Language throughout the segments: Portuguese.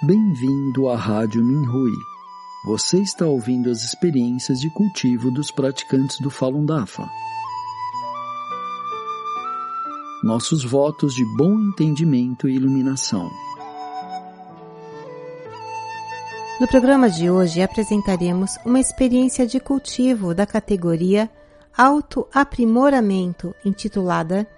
Bem-vindo à Rádio Minhui. Você está ouvindo as experiências de cultivo dos praticantes do Falun Dafa. Nossos votos de bom entendimento e iluminação. No programa de hoje apresentaremos uma experiência de cultivo da categoria Autoaprimoramento, intitulada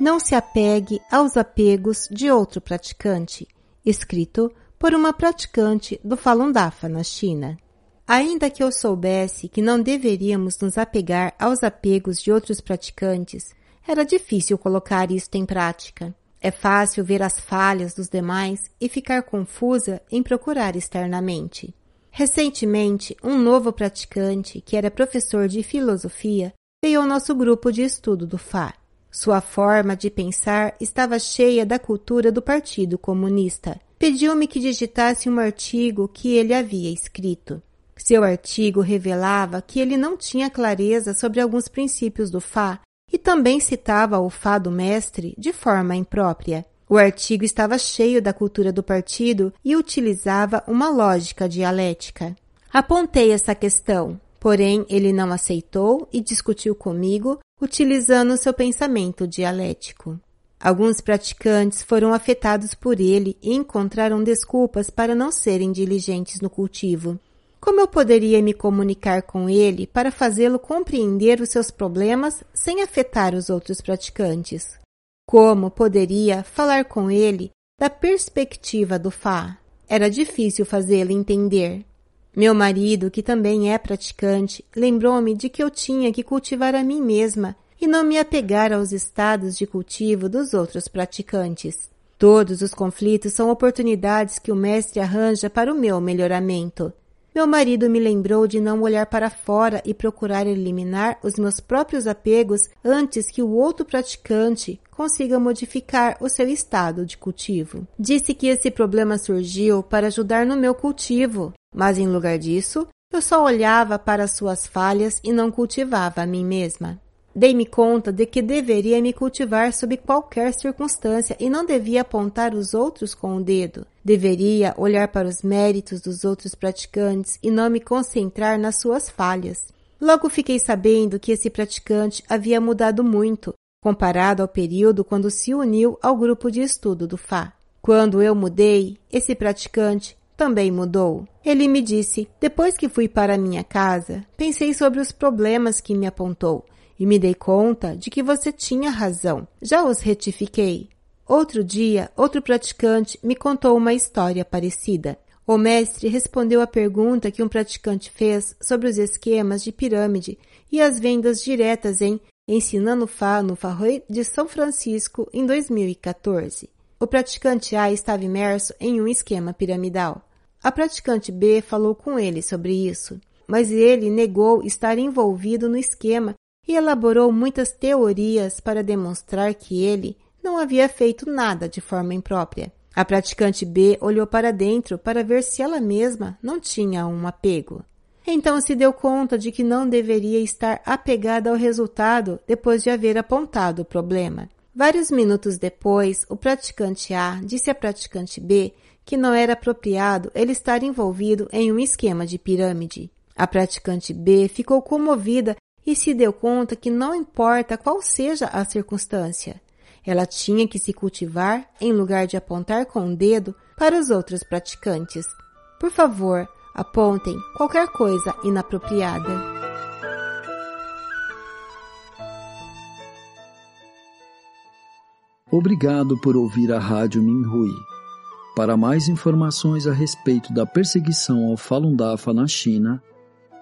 Não se apegue aos apegos de outro praticante, escrito por uma praticante do Falun Dafa na China. Ainda que eu soubesse que não deveríamos nos apegar aos apegos de outros praticantes, era difícil colocar isto em prática. É fácil ver as falhas dos demais e ficar confusa em procurar externamente. Recentemente, um novo praticante, que era professor de filosofia, veio ao nosso grupo de estudo do Fá. Sua forma de pensar estava cheia da cultura do Partido Comunista. Pediu-me que digitasse um artigo que ele havia escrito. Seu artigo revelava que ele não tinha clareza sobre alguns princípios do Fá e também citava o fado mestre de forma imprópria. O artigo estava cheio da cultura do partido e utilizava uma lógica dialética. Apontei essa questão, porém ele não aceitou e discutiu comigo utilizando seu pensamento dialético. Alguns praticantes foram afetados por ele e encontraram desculpas para não serem diligentes no cultivo. Como eu poderia me comunicar com ele para fazê-lo compreender os seus problemas sem afetar os outros praticantes? Como poderia falar com ele da perspectiva do Fá? Era difícil fazê-lo entender. Meu marido, que também é praticante, lembrou-me de que eu tinha que cultivar a mim mesma e não me apegar aos estados de cultivo dos outros praticantes. Todos os conflitos são oportunidades que o mestre arranja para o meu melhoramento. Meu marido me lembrou de não olhar para fora e procurar eliminar os meus próprios apegos antes que o outro praticante consiga modificar o seu estado de cultivo. Disse que esse problema surgiu para ajudar no meu cultivo, mas em lugar disso, eu só olhava para suas falhas e não cultivava a mim mesma. Dei-me conta de que deveria me cultivar sob qualquer circunstância e não devia apontar os outros com o dedo. Deveria olhar para os méritos dos outros praticantes e não me concentrar nas suas falhas. Logo fiquei sabendo que esse praticante havia mudado muito, comparado ao período quando se uniu ao grupo de estudo do Fá. Quando eu mudei, esse praticante também mudou. Ele me disse: Depois que fui para minha casa, pensei sobre os problemas que me apontou e me dei conta de que você tinha razão. Já os retifiquei. Outro dia, outro praticante me contou uma história parecida. O mestre respondeu à pergunta que um praticante fez sobre os esquemas de pirâmide e as vendas diretas em Ensinando Fá no Farroi de São Francisco em 2014. O praticante A estava imerso em um esquema piramidal. A praticante B falou com ele sobre isso, mas ele negou estar envolvido no esquema e elaborou muitas teorias para demonstrar que ele não havia feito nada de forma imprópria. A praticante B olhou para dentro para ver se ela mesma não tinha um apego. Então se deu conta de que não deveria estar apegada ao resultado depois de haver apontado o problema. Vários minutos depois, o praticante A disse à praticante B que não era apropriado ele estar envolvido em um esquema de pirâmide. A praticante B ficou comovida e se deu conta que não importa qual seja a circunstância, ela tinha que se cultivar em lugar de apontar com o dedo para os outros praticantes. Por favor, apontem qualquer coisa inapropriada. Obrigado por ouvir a Rádio Minhui. Para mais informações a respeito da perseguição ao Falun Dafa na China,